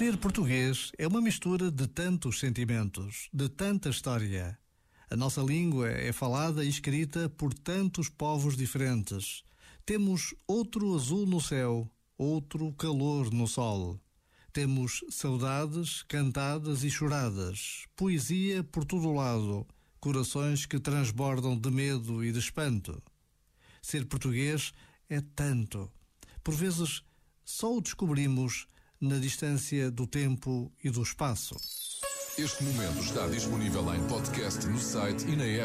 Ser português é uma mistura de tantos sentimentos, de tanta história. A nossa língua é falada e escrita por tantos povos diferentes. Temos outro azul no céu, outro calor no sol. Temos saudades cantadas e choradas, poesia por todo lado, corações que transbordam de medo e de espanto. Ser português é tanto. Por vezes, só o descobrimos na distância do tempo e do espaço. Este momento está disponível em podcast no site e na app.